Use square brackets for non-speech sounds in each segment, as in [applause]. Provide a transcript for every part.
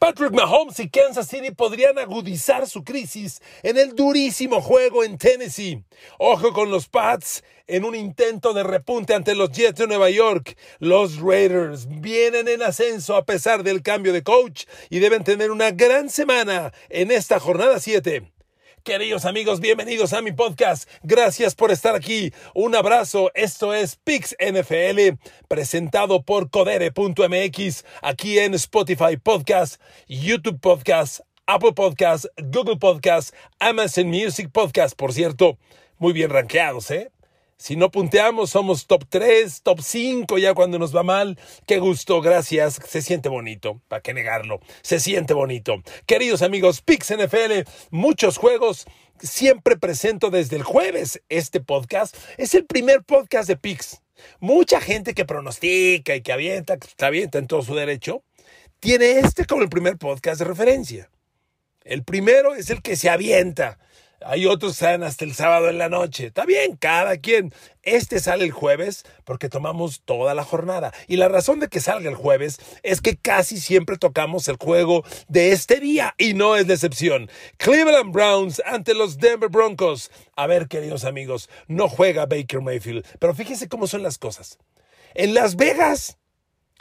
Patrick Mahomes y Kansas City podrían agudizar su crisis en el durísimo juego en Tennessee. Ojo con los Pats en un intento de repunte ante los Jets de Nueva York. Los Raiders vienen en ascenso a pesar del cambio de coach y deben tener una gran semana en esta jornada 7. Queridos amigos, bienvenidos a mi podcast. Gracias por estar aquí. Un abrazo. Esto es Pix NFL, presentado por Codere.mx, aquí en Spotify Podcast, YouTube Podcast, Apple Podcast, Google Podcast, Amazon Music Podcast. Por cierto, muy bien rankeados, ¿eh? Si no punteamos, somos top 3, top 5 ya cuando nos va mal. Qué gusto, gracias. Se siente bonito, ¿para qué negarlo? Se siente bonito. Queridos amigos, Pix NFL, muchos juegos. Siempre presento desde el jueves este podcast. Es el primer podcast de Pix. Mucha gente que pronostica y que avienta, que avienta en todo su derecho, tiene este como el primer podcast de referencia. El primero es el que se avienta hay otros que salen hasta el sábado en la noche. Está bien, cada quien. Este sale el jueves porque tomamos toda la jornada. Y la razón de que salga el jueves es que casi siempre tocamos el juego de este día y no es decepción. Cleveland Browns ante los Denver Broncos. A ver, queridos amigos, no juega Baker Mayfield, pero fíjense cómo son las cosas. En Las Vegas,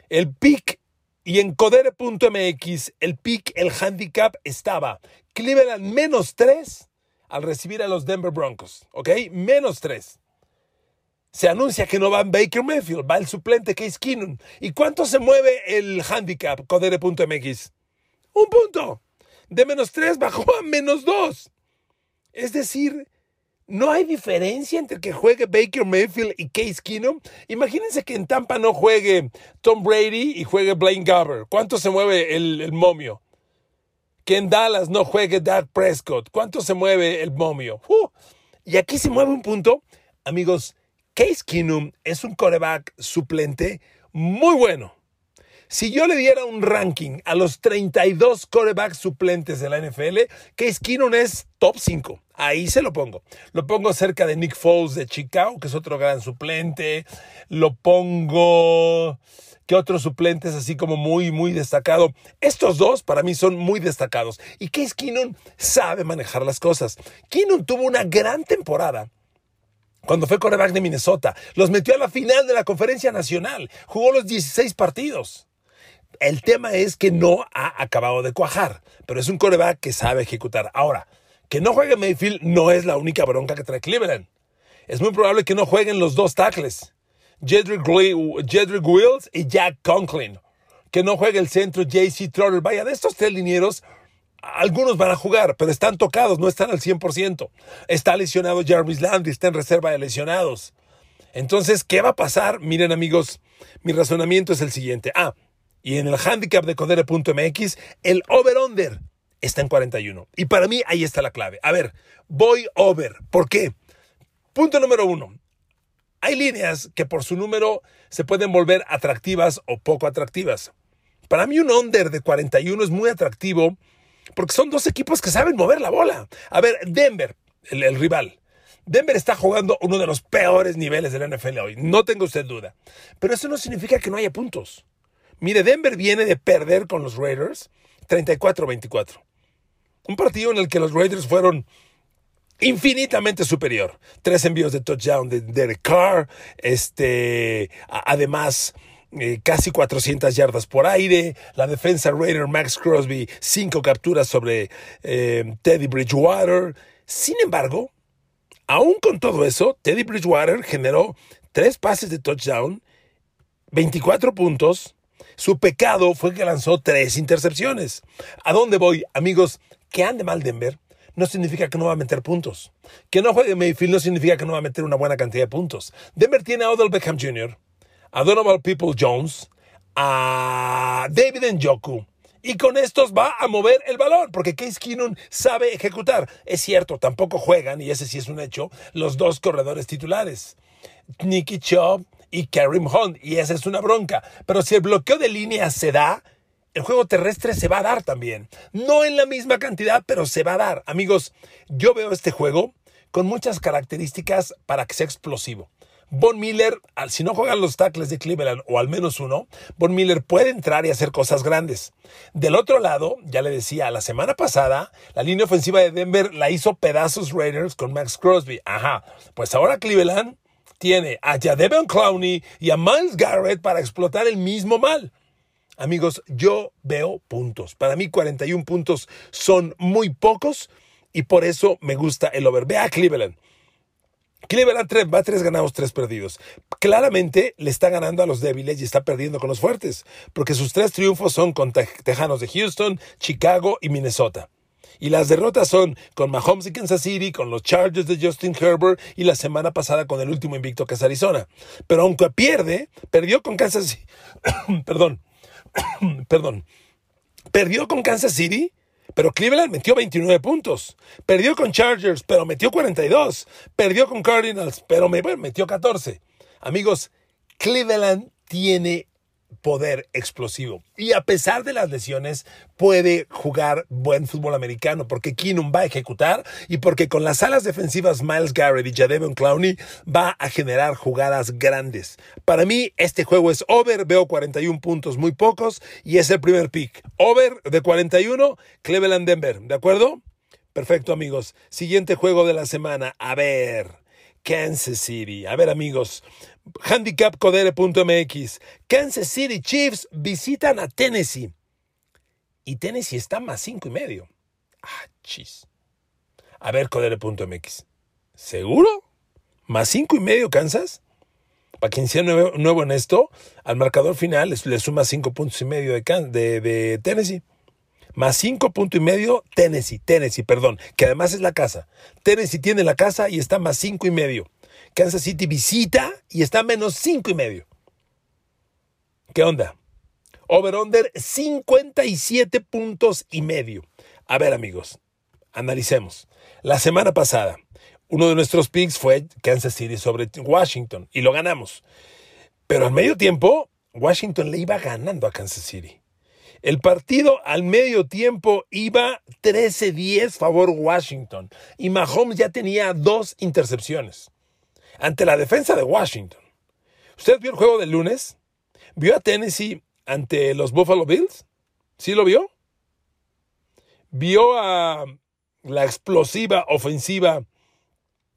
el pick y en codere.mx, el pick, el handicap estaba Cleveland menos 3 al recibir a los Denver Broncos, ¿ok? Menos tres. Se anuncia que no va Baker Mayfield, va el suplente Case Keenum. ¿Y cuánto se mueve el handicap codere.mx? Un punto. De menos tres bajó a menos dos. Es decir, no hay diferencia entre que juegue Baker Mayfield y Case Keenum. Imagínense que en Tampa no juegue Tom Brady y juegue Blaine Garber. ¿Cuánto se mueve el momio? Que en Dallas no juegue Dak Prescott. ¿Cuánto se mueve el momio? Y aquí se mueve un punto. Amigos, Case Keenum es un coreback suplente muy bueno. Si yo le diera un ranking a los 32 corebacks suplentes de la NFL, Case Keenum es top 5. Ahí se lo pongo. Lo pongo cerca de Nick Foles de Chicago, que es otro gran suplente. Lo pongo que otros suplentes así como muy, muy destacado. Estos dos para mí son muy destacados. Y Case Keenum sabe manejar las cosas. Keenum tuvo una gran temporada cuando fue coreback de Minnesota. Los metió a la final de la conferencia nacional. Jugó los 16 partidos. El tema es que no ha acabado de cuajar, pero es un coreback que sabe ejecutar. Ahora, que no juegue Mayfield no es la única bronca que trae Cleveland. Es muy probable que no jueguen los dos tackles. Jedrick, Wills y Jack Conklin. Que no juegue el centro JC Trotter. Vaya, de estos tres linieros, algunos van a jugar, pero están tocados, no están al 100%. Está lesionado Jarvis Landry, está en reserva de lesionados. Entonces, ¿qué va a pasar? Miren, amigos, mi razonamiento es el siguiente. Ah, y en el handicap de Codere.mx, el over-under está en 41. Y para mí ahí está la clave. A ver, voy over. ¿Por qué? Punto número uno. Hay líneas que por su número se pueden volver atractivas o poco atractivas. Para mí un under de 41 es muy atractivo porque son dos equipos que saben mover la bola. A ver, Denver, el, rival. Denver está jugando uno de los peores niveles de la NFL hoy, no tengo usted duda. Pero eso no significa que no haya puntos. Mire, Denver viene de perder con los Raiders 34-24. Un partido en el que los Raiders fueron infinitamente superior. Tres envíos de touchdown de Derek Carr, este, además eh, casi 400 yardas por aire, la defensa Raider Max Crosby, cinco capturas sobre eh, Teddy Bridgewater. Sin embargo, aún con todo eso, Teddy Bridgewater generó tres pases de touchdown, 24 puntos. Su pecado fue que lanzó tres intercepciones. ¿A dónde voy, amigos? Que ande mal Denver no significa que no va a meter puntos. Que no juegue Mayfield no significa que no va a meter una buena cantidad de puntos. Denver tiene a Odell Beckham Jr., a Donovan People Jones, a David Njoku. Y con estos va a mover el balón, porque Case Keenum sabe ejecutar. Es cierto, tampoco juegan, y ese sí es un hecho, los dos corredores titulares. Nicky Chubb y Karim Hunt, y esa es una bronca. Pero si el bloqueo de línea se da, el juego terrestre se va a dar también. No en la misma cantidad, pero se va a dar. Amigos, yo veo este juego con muchas características para que sea explosivo. Von Miller, si no juegan los tackles de Cleveland, o al menos uno, Von Miller puede entrar y hacer cosas grandes. Del otro lado, ya le decía, la semana pasada, la línea ofensiva de Denver la hizo pedazos Raiders con Max Crosby. Ajá, pues ahora Cleveland tiene a Jadeveon Clowney y a Miles Garrett para explotar el mismo mal. Amigos, yo veo puntos. Para mí 41 puntos son muy pocos y por eso me gusta el over. Ve a Cleveland. Cleveland va tres ganados, tres perdidos. Claramente le está ganando a los débiles y está perdiendo con los fuertes, porque sus tres triunfos son con Tejanos de Houston, Chicago y Minnesota. Y las derrotas son con Mahomes y Kansas City, con los Chargers de Justin Herbert y la semana pasada con el último invicto que es Arizona. Pero aunque pierde, perdió con Kansas City. [coughs] perdón, [coughs] perdón. Perdió con Kansas City pero Cleveland metió 29 puntos. Perdió con Chargers, pero metió 42. Perdió con Cardinals, pero metió 14. Amigos, Cleveland tiene poder explosivo. Y a pesar de las lesiones, puede jugar buen fútbol americano porque Keenum va a ejecutar y porque con las alas defensivas Miles Garrett y Jadevon Clowney va a generar jugadas grandes. Para mí, este juego es over, veo 41 puntos muy pocos y es el primer pick. Over de 41, Cleveland Denver, ¿de acuerdo? Perfecto amigos. Siguiente juego de la semana. A ver. Kansas City. A ver amigos, handicapcodere.mx. Kansas City Chiefs visitan a Tennessee. Y Tennessee está más cinco y medio. Ah, chis. A ver, codere.mx. ¿Seguro? ¿Más cinco y medio Kansas? Para quien sea nuevo, en esto, al marcador final le suma cinco puntos y medio de, de Tennessee. Más cinco puntos y medio Tennessee, Tennessee, perdón, que además es la casa. Tennessee tiene la casa y está más cinco y medio. Kansas City visita y está menos cinco y medio. ¿Qué onda? Over-under 57 puntos y medio. A ver, amigos, analicemos. La semana pasada, uno de nuestros picks fue Kansas City sobre Washington y lo ganamos. Pero al medio tiempo, Washington le iba ganando a Kansas City. El partido al medio tiempo iba 13-10 favor Washington y Mahomes ya tenía dos intercepciones ante la defensa de Washington. ¿Usted vio el juego del lunes? ¿Vio a Tennessee ante los Buffalo Bills? ¿Sí lo vio? ¿Vio a la explosiva ofensiva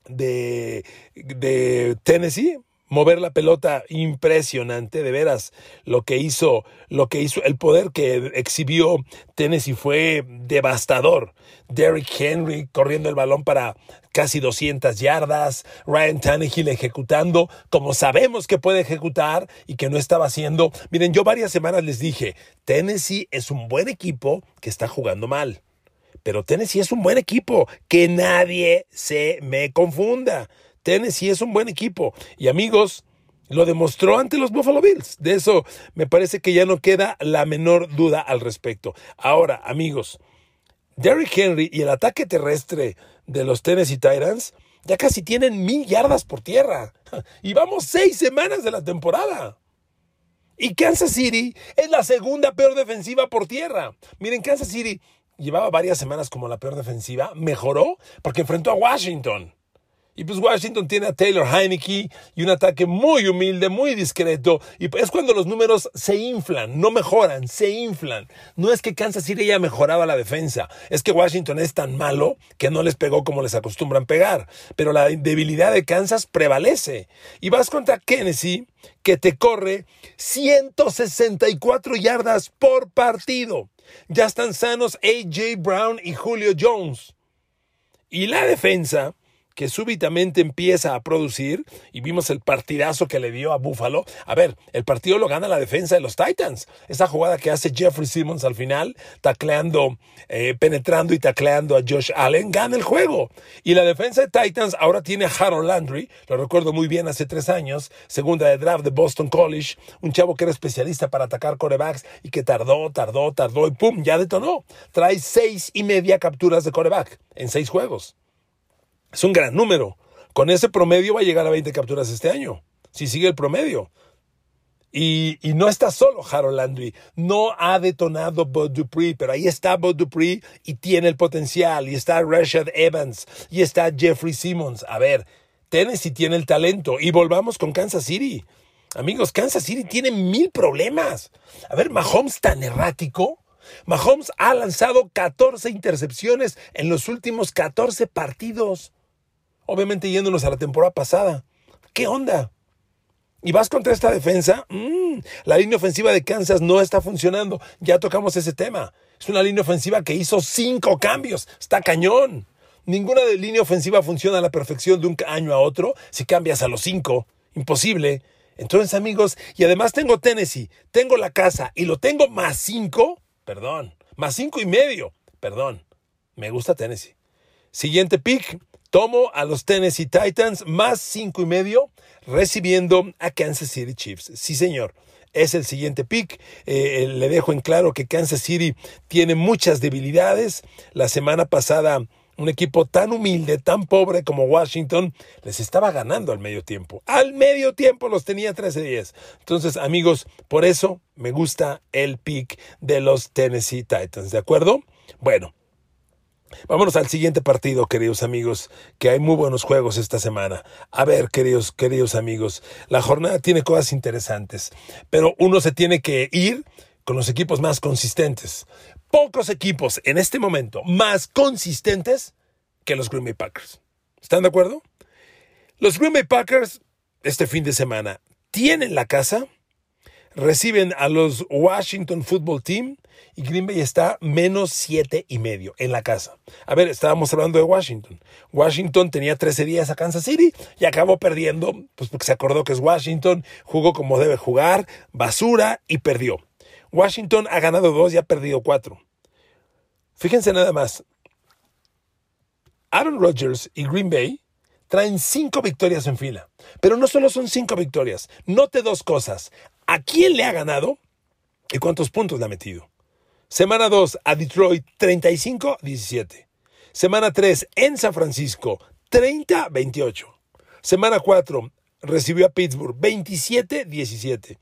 de, de Tennessee? Mover la pelota impresionante, de veras, lo que hizo, lo que hizo, el poder que exhibió Tennessee fue devastador. Derrick Henry corriendo el balón para casi 200 yardas, Ryan Tannehill ejecutando como sabemos que puede ejecutar y que no estaba haciendo. Miren, yo varias semanas les dije, Tennessee es un buen equipo que está jugando mal. Pero Tennessee es un buen equipo, que nadie se me confunda. Tennessee es un buen equipo. Y amigos, lo demostró ante los Buffalo Bills. De eso me parece que ya no queda la menor duda al respecto. Ahora, amigos, Derrick Henry y el ataque terrestre de los Tennessee Titans ya casi tienen mil yardas por tierra. [laughs] Y vamos seis semanas de la temporada. Y Kansas City es la segunda peor defensiva por tierra. Miren, Kansas City llevaba varias semanas como la peor defensiva, mejoró porque enfrentó a Washington. Y pues Washington tiene a Taylor Heineke y un ataque muy humilde, muy discreto. Y es cuando los números se inflan, no mejoran, se inflan. No es que Kansas City ya mejoraba la defensa, es que Washington es tan malo que no les pegó como les acostumbran pegar. Pero la debilidad de Kansas prevalece. Y vas contra Tennessee, que te corre 164 yardas por partido. Ya están sanos AJ Brown y Julio Jones. Y la defensa que súbitamente empieza a producir y vimos el partidazo que le dio a Buffalo. A ver, el partido lo gana la defensa de los Titans. Esa jugada que hace Jeffrey Simmons al final, tacleando, eh, penetrando y tacleando a Josh Allen, gana el juego. Y la defensa de Titans ahora tiene a Harold Landry, lo recuerdo muy bien hace tres años, segunda de draft de Boston College, un chavo que era especialista para atacar corebacks y que tardó, tardó, tardó y pum, ya detonó. Trae seis y media capturas de coreback en seis juegos. Es un gran número. Con ese promedio va a llegar a 20 capturas este año, si sigue el promedio. Y, no está solo Harold Landry, no ha detonado Bud Dupree, pero ahí está Bud Dupree y tiene el potencial, y está Rashad Evans, y está Jeffrey Simmons. A ver, Tennessee tiene el talento. Y volvamos con Kansas City. Amigos, Kansas City tiene mil problemas. A ver, Mahomes tan errático. Mahomes ha lanzado 14 intercepciones en los últimos 14 partidos. Obviamente yéndonos a la temporada pasada. ¿Qué onda? ¿Y vas contra esta defensa? Mm, la línea ofensiva de Kansas no está funcionando. Ya tocamos ese tema. Es una línea ofensiva que hizo cinco cambios. Está cañón. Ninguna línea ofensiva funciona a la perfección de un año a otro si cambias a los cinco. Imposible. Entonces, amigos, y además tengo Tennessee, tengo la casa y lo tengo más cinco, perdón, más cinco y medio, perdón. Me gusta Tennessee. Siguiente pick, tomo a los Tennessee Titans más cinco y medio, recibiendo a Kansas City Chiefs. Sí, señor. Es el siguiente pick. Eh, le dejo en claro que Kansas City tiene muchas debilidades. La semana pasada un equipo tan humilde, tan pobre como Washington, les estaba ganando al medio tiempo. Al medio tiempo los tenía 13-10. Entonces, amigos, por eso me gusta el pick de los Tennessee Titans, ¿de acuerdo? Bueno, Vámonos al siguiente partido, queridos amigos, que hay muy buenos juegos esta semana. A ver, queridos, queridos amigos, la jornada tiene cosas interesantes, pero uno se tiene que ir con los equipos más consistentes pocos equipos en este momento más consistentes que los Green Bay Packers. ¿Están de acuerdo? Los Green Bay Packers este fin de semana tienen la casa, reciben a los Washington Football Team y Green Bay está menos siete y medio en la casa. A ver, estábamos hablando de Washington. Washington tenía 13 días a Kansas City y acabó perdiendo, pues porque se acordó que es Washington, jugó como debe jugar, basura y perdió. Washington ha ganado dos y ha perdido cuatro. Fíjense nada más. Aaron Rodgers y Green Bay traen cinco victorias en fila. Pero no solo son cinco victorias. Note dos cosas. ¿A quién le ha ganado y cuántos puntos le ha metido? Semana 2 a Detroit 35-17. Semana 3 en San Francisco 30-28. Semana 4 recibió a Pittsburgh 27-17.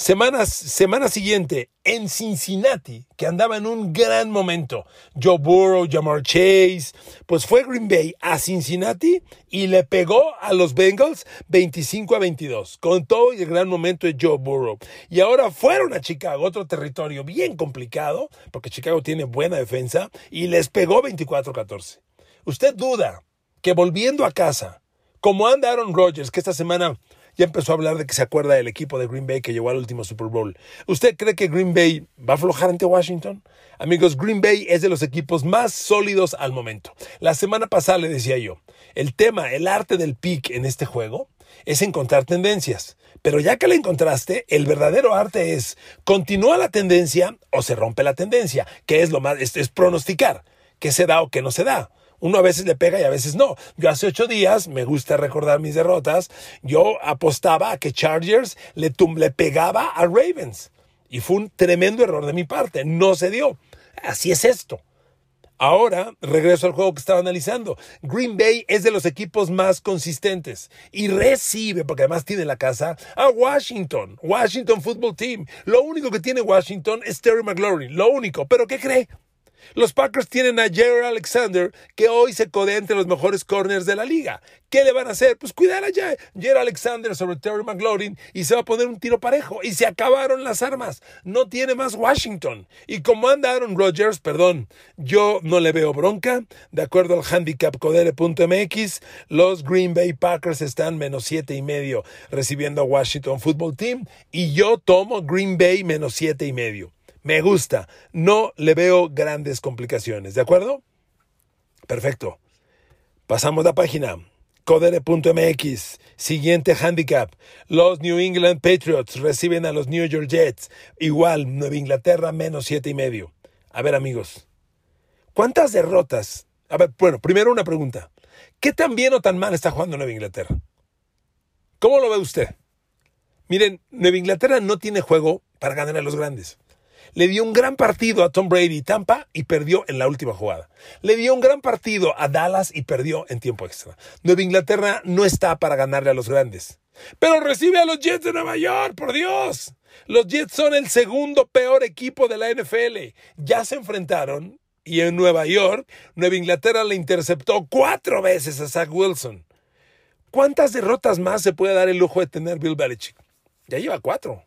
Semana siguiente en Cincinnati, que andaba en un gran momento. Joe Burrow, Jamar Chase, pues fue Green Bay a Cincinnati y le pegó a los Bengals 25 a 22, con todo el gran momento de Joe Burrow. Y ahora fueron a Chicago, otro territorio bien complicado, porque Chicago tiene buena defensa, y les pegó 24 a 14. ¿Usted duda que volviendo a casa, como anda Aaron Rodgers, que esta semana ya empezó a hablar de que se acuerda del equipo de Green Bay que llegó al último Super Bowl. ¿Usted cree que Green Bay va a aflojar ante Washington? Amigos, Green Bay es de los equipos más sólidos al momento. La semana pasada le decía yo, el tema, el arte del pick en este juego es encontrar tendencias. Pero ya que la encontraste, el verdadero arte es, ¿continúa la tendencia o se rompe la tendencia? Que es lo más, es, es pronosticar qué se da o qué no se da. Uno a veces le pega y a veces no. Yo hace ocho días, me gusta recordar mis derrotas, yo apostaba a que Chargers le, le pegaba a Ravens. Y fue un tremendo error de mi parte. No se dio. Así es esto. Ahora regreso al juego que estaba analizando. Green Bay es de los equipos más consistentes y recibe, porque además tiene la casa, a Washington, Washington Football Team. Lo único que tiene Washington es Terry McLaurin, lo único. ¿Pero qué cree? Los Packers tienen a Jared Alexander, que hoy se codea entre los mejores corners de la liga. ¿Qué le van a hacer? Pues cuidar a Jared Alexander sobre Terry McLaurin y se va a poner un tiro parejo. Y se acabaron las armas. No tiene más Washington. Y como anda Aaron Rodgers, perdón, yo no le veo bronca. De acuerdo al handicap codere.mx, los Green Bay Packers están menos siete y medio recibiendo a Washington Football Team. Y yo tomo Green Bay menos siete y medio. Me gusta. No le veo grandes complicaciones. ¿De acuerdo? Perfecto. Pasamos la página. Codere.mx. Siguiente handicap. Los New England Patriots reciben a los New York Jets. Igual, Nueva Inglaterra menos siete y medio. A ver, amigos. ¿Cuántas derrotas? A ver, bueno, primero una pregunta. ¿Qué tan bien o tan mal está jugando Nueva Inglaterra? ¿Cómo lo ve usted? Miren, Nueva Inglaterra no tiene juego para ganar a los grandes. Le dio un gran partido a Tom Brady y Tampa y perdió en la última jugada. Le dio un gran partido a Dallas y perdió en tiempo extra. Nueva Inglaterra no está para ganarle a los grandes. Pero recibe a los Jets de Nueva York, por Dios. Los Jets son el segundo peor equipo de la NFL. Ya se enfrentaron y en Nueva York, Nueva Inglaterra le interceptó cuatro veces a Zach Wilson. ¿Cuántas derrotas más se puede dar el lujo de tener Bill Belichick? Ya lleva cuatro.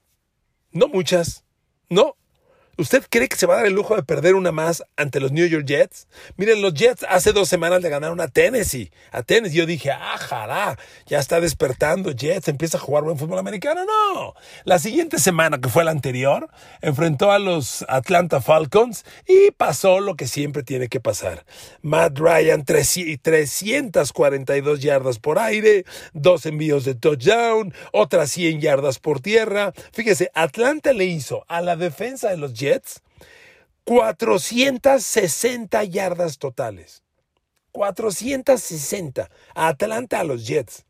No muchas. No. ¿Usted cree que se va a dar el lujo de perder una más ante los New York Jets? Miren, los Jets hace dos semanas le ganaron a Tennessee. A Tennessee. Yo dije, ah, jará, ya está despertando Jets, empieza a jugar buen fútbol americano. No. La siguiente semana, que fue la anterior, enfrentó a los Atlanta Falcons y pasó lo que siempre tiene que pasar. Matt Ryan, 342 yardas por aire, dos envíos de touchdown, otras 100 yardas por tierra. Fíjese, Atlanta le hizo a la defensa de los Jets Jets 460 yardas totales. 460. Atlanta a los Jets.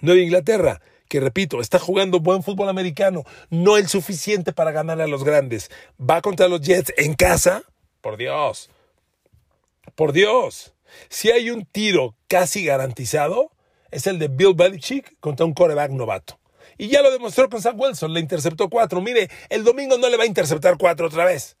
Nueva Inglaterra, que repito, está jugando buen fútbol americano, no el suficiente para ganarle a los grandes. Va contra los Jets en casa. Por Dios. Por Dios. Si hay un tiro casi garantizado, es el de Bill Belichick contra un coreback novato. Y ya lo demostró con Sam Wilson, le interceptó cuatro. Mire, el domingo no le va a interceptar cuatro otra vez.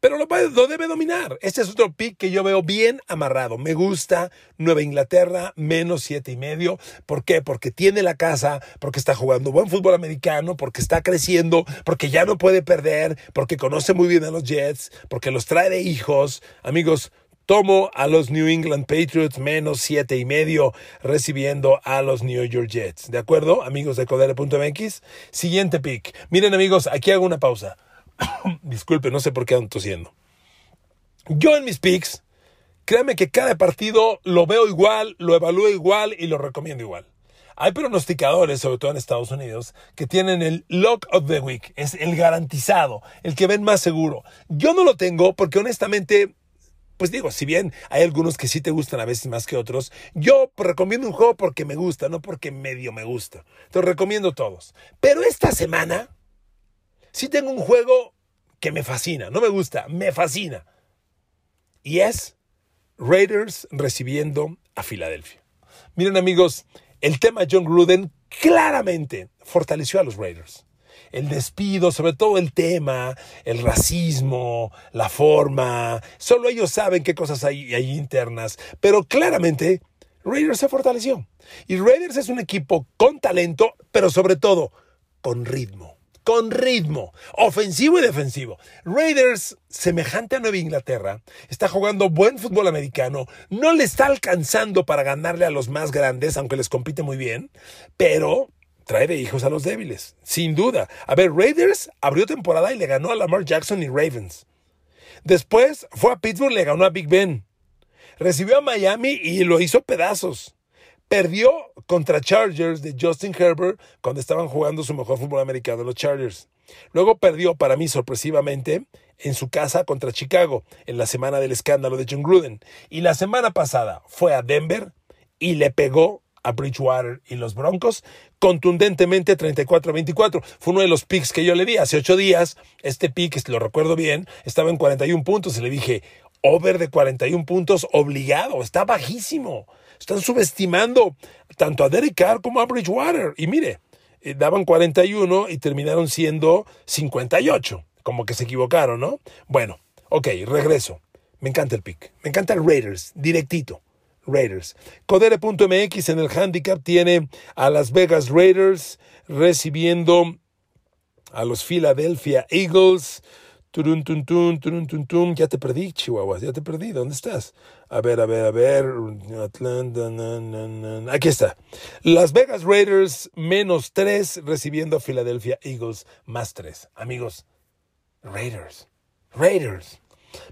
Pero lo, debe dominar. Este es otro pick que yo veo bien amarrado. Me gusta Nueva Inglaterra, menos siete y medio. ¿Por qué? Porque tiene la casa, porque está jugando buen fútbol americano, porque está creciendo, porque ya no puede perder, porque conoce muy bien a los Jets, porque los trae de hijos. Amigos, Tomo a los New England Patriots menos siete y medio recibiendo a los New York Jets. ¿De acuerdo, amigos de Codere.mx? Siguiente pick. Miren, amigos, aquí hago una pausa. [coughs] Disculpe, no sé por qué ando tosiendo. Yo en mis picks, créanme que cada partido lo veo igual, lo evalúo igual y lo recomiendo igual. Hay pronosticadores, sobre todo en Estados Unidos, que tienen el lock of the week, es el garantizado, el que ven más seguro. Yo no lo tengo porque honestamente pues digo, si bien hay algunos que sí te gustan a veces más que otros, yo recomiendo un juego porque me gusta, no porque medio me gusta. Te recomiendo todos. Pero esta semana sí tengo un juego que me fascina, no me gusta, me fascina. Y es Raiders recibiendo a Filadelfia. Miren amigos, el tema John Gruden claramente fortaleció a los Raiders el despido, sobre todo el tema, el racismo, la forma. Solo ellos saben qué cosas hay, internas. Pero claramente, Raiders se fortaleció. Y Raiders es un equipo con talento, pero sobre todo con ritmo. Con ritmo, ofensivo y defensivo. Raiders, semejante a Nueva Inglaterra, está jugando buen fútbol americano, no le está alcanzando para ganarle a los más grandes, aunque les compite muy bien, pero trae de hijos a los débiles, sin duda. A ver, Raiders abrió temporada y le ganó a Lamar Jackson y Ravens. Después fue a Pittsburgh y le ganó a Big Ben. Recibió a Miami y lo hizo pedazos. Perdió contra Chargers de Justin Herbert cuando estaban jugando su mejor fútbol americano, los Chargers. Luego perdió, para mí sorpresivamente, en su casa contra Chicago, en la semana del escándalo de John Gruden. Y la semana pasada fue a Denver y le pegó a Bridgewater y los Broncos contundentemente 34 a 24. Fue uno de los picks que yo le di hace ocho días. Este pick, lo recuerdo bien, estaba en 41 puntos y le dije, over de 41 puntos obligado, está bajísimo. Están subestimando tanto a Derek Carr como a Bridgewater. Y mire, eh, daban 41 y terminaron siendo 58. Como que se equivocaron, ¿no? Bueno, ok, regreso. Me encanta el pick. Me encanta el Raiders, directito. Raiders. Codere.mx en el handicap tiene a Las Vegas Raiders recibiendo a los Philadelphia Eagles. Turun, tun, tun, turun, tun, tun. Ya te perdí, Chihuahua, ya te perdí. ¿Dónde estás? A ver, a ver, a ver. Atlanta, aquí está. Las Vegas Raiders menos tres recibiendo a Philadelphia Eagles más tres. Amigos, Raiders. Raiders.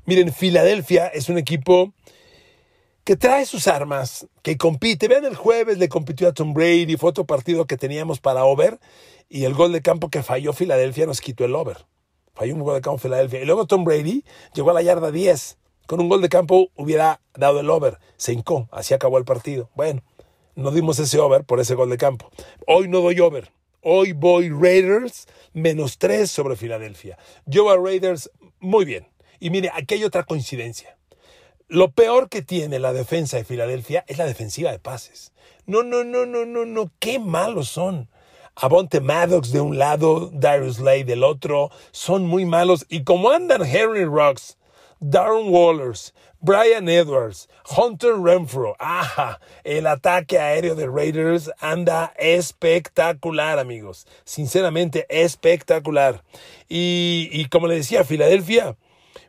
Miren, Filadelfia es un equipo que trae sus armas, que compite. Vean, el jueves le compitió a Tom Brady, fue otro partido que teníamos para over, y el gol de campo que falló Filadelfia nos quitó el over. Falló un gol de campo Filadelfia. Y luego Tom Brady llegó a la yarda 10. Con un gol de campo hubiera dado el over. Se hincó, así acabó el partido. Bueno, no dimos ese over por ese gol de campo. Hoy no doy over. Hoy voy Raiders menos 3 sobre Filadelfia. Yo a Raiders muy bien. Y mire, aquí hay otra coincidencia. Lo peor que tiene la defensa de Filadelfia es la defensiva de pases. No, no, no, no, no, no, qué malos son. Avonte Maddox de un lado, Darius Lay del otro, son muy malos. Y como andan Henry Rocks, Darren Wallers, Brian Edwards, Hunter Renfro. Ajá, el ataque aéreo de Raiders anda espectacular, amigos. Sinceramente, espectacular. Y, y como le decía, Filadelfia,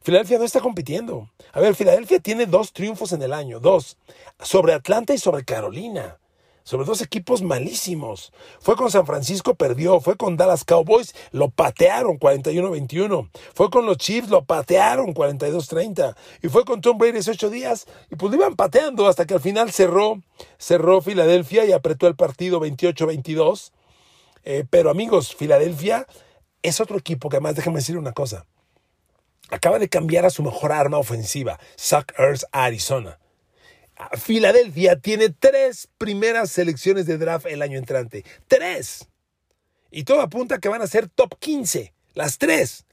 Filadelfia no está compitiendo. A ver, Filadelfia tiene dos triunfos en el año, dos, sobre Atlanta y sobre Carolina sobre dos equipos malísimos. Fue con San Francisco, perdió. Fue con Dallas Cowboys, lo patearon 41-21. Fue con los Chiefs, lo patearon 42-30. Y fue con Tom Brady hace ocho días. Y pues lo iban pateando hasta que al final cerró, cerró Filadelfia y apretó el partido 28-22. Eh, pero amigos, Filadelfia es otro equipo que además, déjenme decir una cosa. Acaba de cambiar a su mejor arma ofensiva, Suck Earth Arizona. Filadelfia tiene tres primeras selecciones de draft el año entrante. Tres. Y todo apunta que van a ser top 15. Las tres.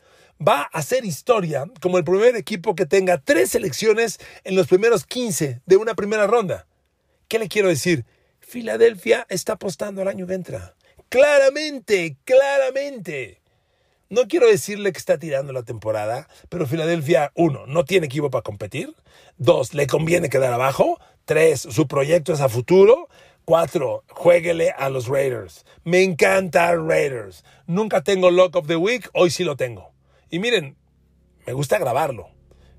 Va a ser historia como el primer equipo que tenga tres selecciones en los primeros 15 de una primera ronda. ¿Qué le quiero decir? Filadelfia está apostando al año que entra. Claramente, claramente. No quiero decirle que está tirando la temporada, pero Filadelfia, uno, no tiene equipo para competir. Dos, le conviene quedar abajo. Tres, su proyecto es a futuro. Cuatro, jueguele a los Raiders. Me encanta Raiders. Nunca tengo Lock of the Week, hoy sí lo tengo. Y miren, me gusta grabarlo.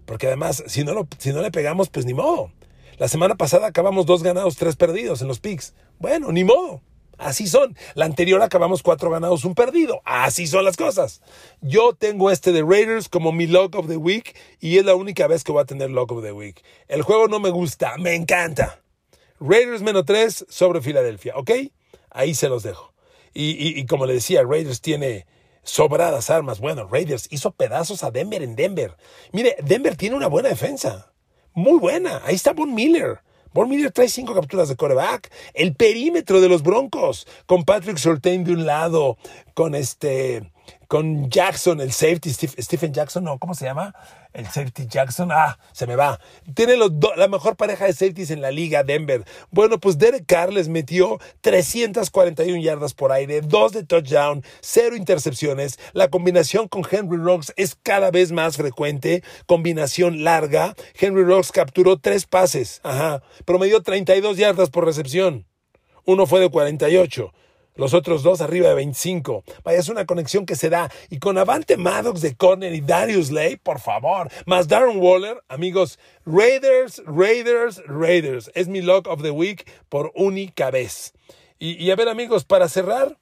Porque además, si no, si no le pegamos, pues ni modo. La semana pasada acabamos dos ganados, tres perdidos en los picks. Bueno, ni modo. Así son. La anterior acabamos cuatro ganados, un perdido. Así son las cosas. Yo tengo este de Raiders como mi Lock of the Week y es la única vez que voy a tener Lock of the Week. El juego no me gusta, me encanta. Raiders menos tres sobre Filadelfia, ¿ok? Ahí se los dejo. Y, y como le decía, Raiders tiene sobradas armas. Bueno, Raiders hizo pedazos a Denver en Denver. Mire, Denver tiene una buena defensa. Muy buena. Ahí está Von Miller. Von Miller trae cinco capturas de coreback. El perímetro de los Broncos, con Patrick Surtain de un lado, con este, con Jackson, el safety, Stephen Jackson, no, ¿cómo se llama? El safety Jackson, ah, se me va. Tiene la mejor pareja de safeties en la liga, Denver. Bueno, pues Derek Carr les metió 341 yardas por aire, dos de touchdown, cero intercepciones. La combinación con Henry Rocks es cada vez más frecuente. Combinación larga. Henry Rocks capturó tres pases, ajá, promedió 32 yardas por recepción. Uno fue de 48 los otros dos arriba de 25. Vaya, es una conexión que se da. Y con Avante Maddox de Corner y Darius Lay, por favor. Más Darren Waller, amigos. Raiders, Raiders, Raiders. Es mi lock of the week por única vez. Y, y a ver, amigos, para cerrar.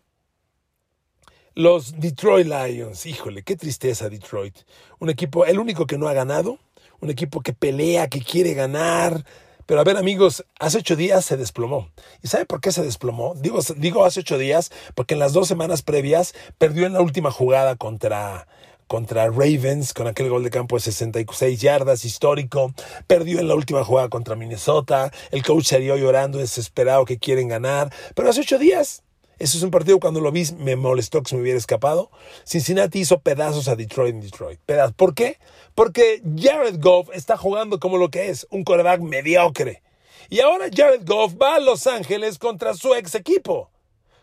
Los Detroit Lions, híjole, qué tristeza Detroit. Un equipo, el único que no ha ganado, un equipo que pelea, que quiere ganar, pero a ver, amigos, hace ocho días se desplomó. ¿Y sabe por qué se desplomó? Digo, digo hace ocho días porque en las dos semanas previas perdió en la última jugada contra, contra Ravens con aquel gol de campo de 66 yardas histórico. Perdió en la última jugada contra Minnesota. El coach salió llorando, desesperado que quieren ganar. Pero hace ocho días ese es un partido cuando lo vi me molestó que se me hubiera escapado. Cincinnati hizo pedazos a Detroit en Detroit. Pedazos. ¿Por qué? Porque Jared Goff está jugando como lo que es, un quarterback mediocre. Y ahora Jared Goff va a Los Ángeles contra su ex equipo.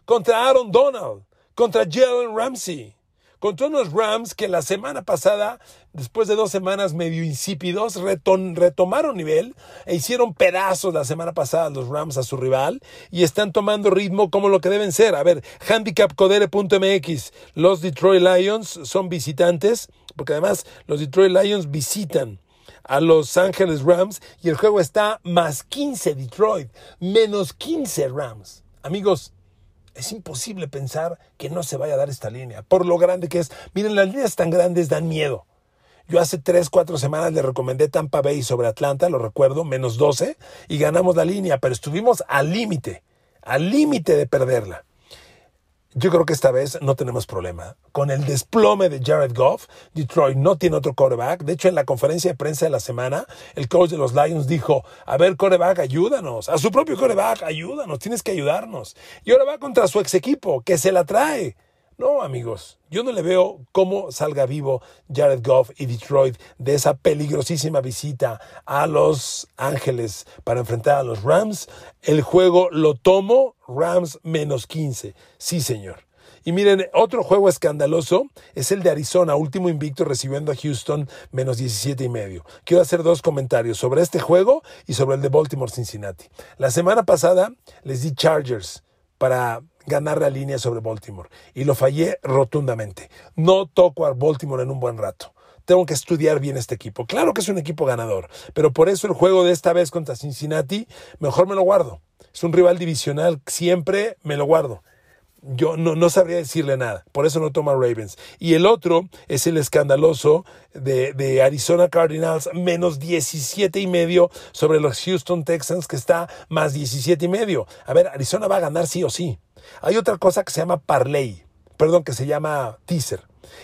Contra Aaron Donald. Contra Jalen Ramsey contra unos Rams que la semana pasada, después de dos semanas medio insípidos, retomaron nivel e hicieron pedazos la semana pasada los Rams a su rival y están tomando ritmo como lo que deben ser. A ver, handicapcodere.mx, los Detroit Lions son visitantes, porque además los Detroit Lions visitan a Los Ángeles Rams y el juego está más 15 Detroit, menos 15 Rams. Amigos, es imposible pensar que no se vaya a dar esta línea, por lo grande que es. Miren, las líneas tan grandes dan miedo. Yo hace 3, 4 semanas le recomendé Tampa Bay sobre Atlanta, lo recuerdo, menos 12, y ganamos la línea, pero estuvimos al límite, al límite de perderla. Yo creo que esta vez no tenemos problema. Con el desplome de Jared Goff, Detroit no tiene otro quarterback. De hecho, en la conferencia de prensa de la semana, el coach de los Lions dijo, a ver, quarterback, ayúdanos. A su propio quarterback, ayúdanos, tienes que ayudarnos. Y ahora va contra su ex equipo, que se la trae. No, amigos, yo no le veo cómo salga vivo Jared Goff y Detroit de esa peligrosísima visita a Los Ángeles para enfrentar a los Rams. El juego lo tomo Rams menos 15. Sí, señor. Y miren, otro juego escandaloso es el de Arizona, último invicto recibiendo a Houston menos 17 y medio. Quiero hacer dos comentarios sobre este juego y sobre el de Baltimore Cincinnati. La semana pasada les di Chargers para ganar la línea sobre Baltimore y lo fallé rotundamente. No toco a Baltimore en un buen rato tengo que estudiar bien este equipo. Claro que es un equipo ganador, pero por eso el juego de esta vez contra Cincinnati, mejor me lo guardo. Es un rival divisional, siempre me lo guardo. Yo no, no sabría decirle nada, por eso no toma Ravens. Y el otro es el escandaloso de, de, Arizona Cardinals, menos 17 y medio sobre los Houston Texans, que está más 17 y medio. A ver, Arizona va a ganar sí o sí. Hay otra cosa que se llama parlay, perdón, que se llama teaser.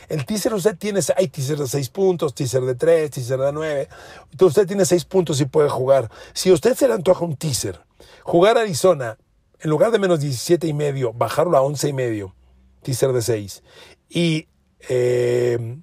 El teaser usted tiene, hay teaser de 6 puntos, teaser de 3, teaser de 9. Usted tiene 6 puntos y puede jugar. Si usted se le antoja un teaser, jugar Arizona, en lugar de menos 17 y medio, bajarlo a 11 y medio, teaser de 6. Y eh,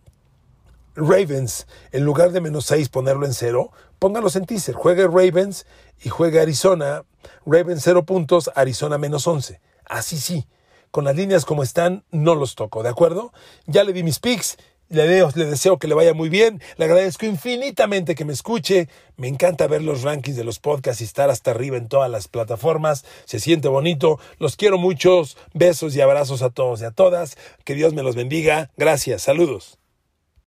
Ravens, en lugar de menos 6, ponerlo en 0, póngalos en teaser. Juegue Ravens y juegue Arizona. Ravens 0 puntos, Arizona menos 11. Así sí con las líneas como están, no los toco, ¿de acuerdo? Ya le di mis picks, le, le deseo que le vaya muy bien, le agradezco infinitamente que me escuche, me encanta ver los rankings de los podcasts y estar hasta arriba en todas las plataformas, se siente bonito, los quiero muchos, besos y abrazos a todos y a todas, que Dios me los bendiga, gracias, saludos.